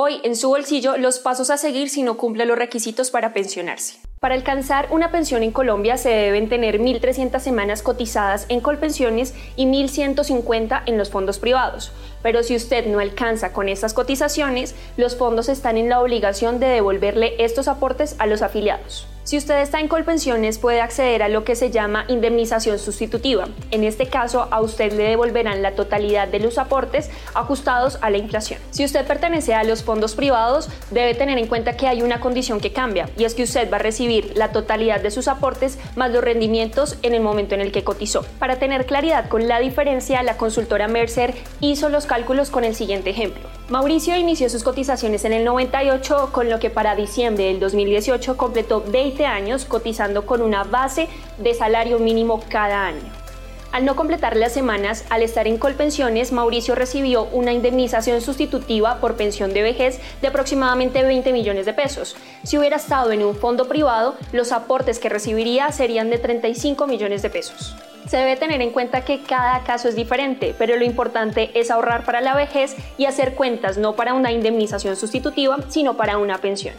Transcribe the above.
Hoy en su bolsillo los pasos a seguir si no cumple los requisitos para pensionarse. Para alcanzar una pensión en Colombia se deben tener 1.300 semanas cotizadas en Colpensiones y 1.150 en los fondos privados. Pero si usted no alcanza con estas cotizaciones, los fondos están en la obligación de devolverle estos aportes a los afiliados. Si usted está en Colpensiones puede acceder a lo que se llama indemnización sustitutiva. En este caso, a usted le devolverán la totalidad de los aportes ajustados a la inflación. Si usted pertenece a los fondos privados, debe tener en cuenta que hay una condición que cambia y es que usted va a recibir la totalidad de sus aportes más los rendimientos en el momento en el que cotizó. Para tener claridad con la diferencia, la consultora Mercer hizo los cálculos con el siguiente ejemplo. Mauricio inició sus cotizaciones en el 98, con lo que para diciembre del 2018 completó 20 años cotizando con una base de salario mínimo cada año. Al no completar las semanas, al estar en Colpensiones, Mauricio recibió una indemnización sustitutiva por pensión de vejez de aproximadamente 20 millones de pesos. Si hubiera estado en un fondo privado, los aportes que recibiría serían de 35 millones de pesos. Se debe tener en cuenta que cada caso es diferente, pero lo importante es ahorrar para la vejez y hacer cuentas no para una indemnización sustitutiva, sino para una pensión.